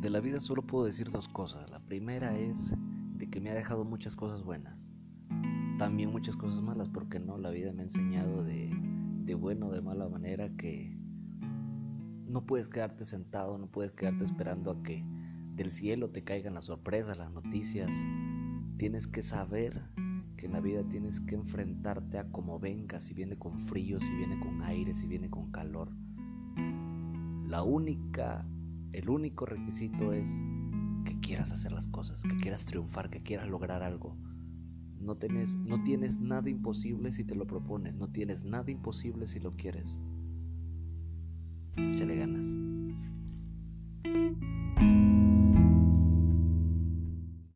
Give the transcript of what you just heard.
De la vida solo puedo decir dos cosas. La primera es de que me ha dejado muchas cosas buenas. También muchas cosas malas, porque no, la vida me ha enseñado de, de buena o de mala manera que no puedes quedarte sentado, no puedes quedarte esperando a que del cielo te caigan las sorpresas, las noticias. Tienes que saber que en la vida tienes que enfrentarte a como venga, si viene con frío, si viene con aire, si viene con calor. La única, el único requisito es que quieras hacer las cosas, que quieras triunfar, que quieras lograr algo. No tienes, no tienes nada imposible si te lo propones, no tienes nada imposible si lo quieres. Se le ganas.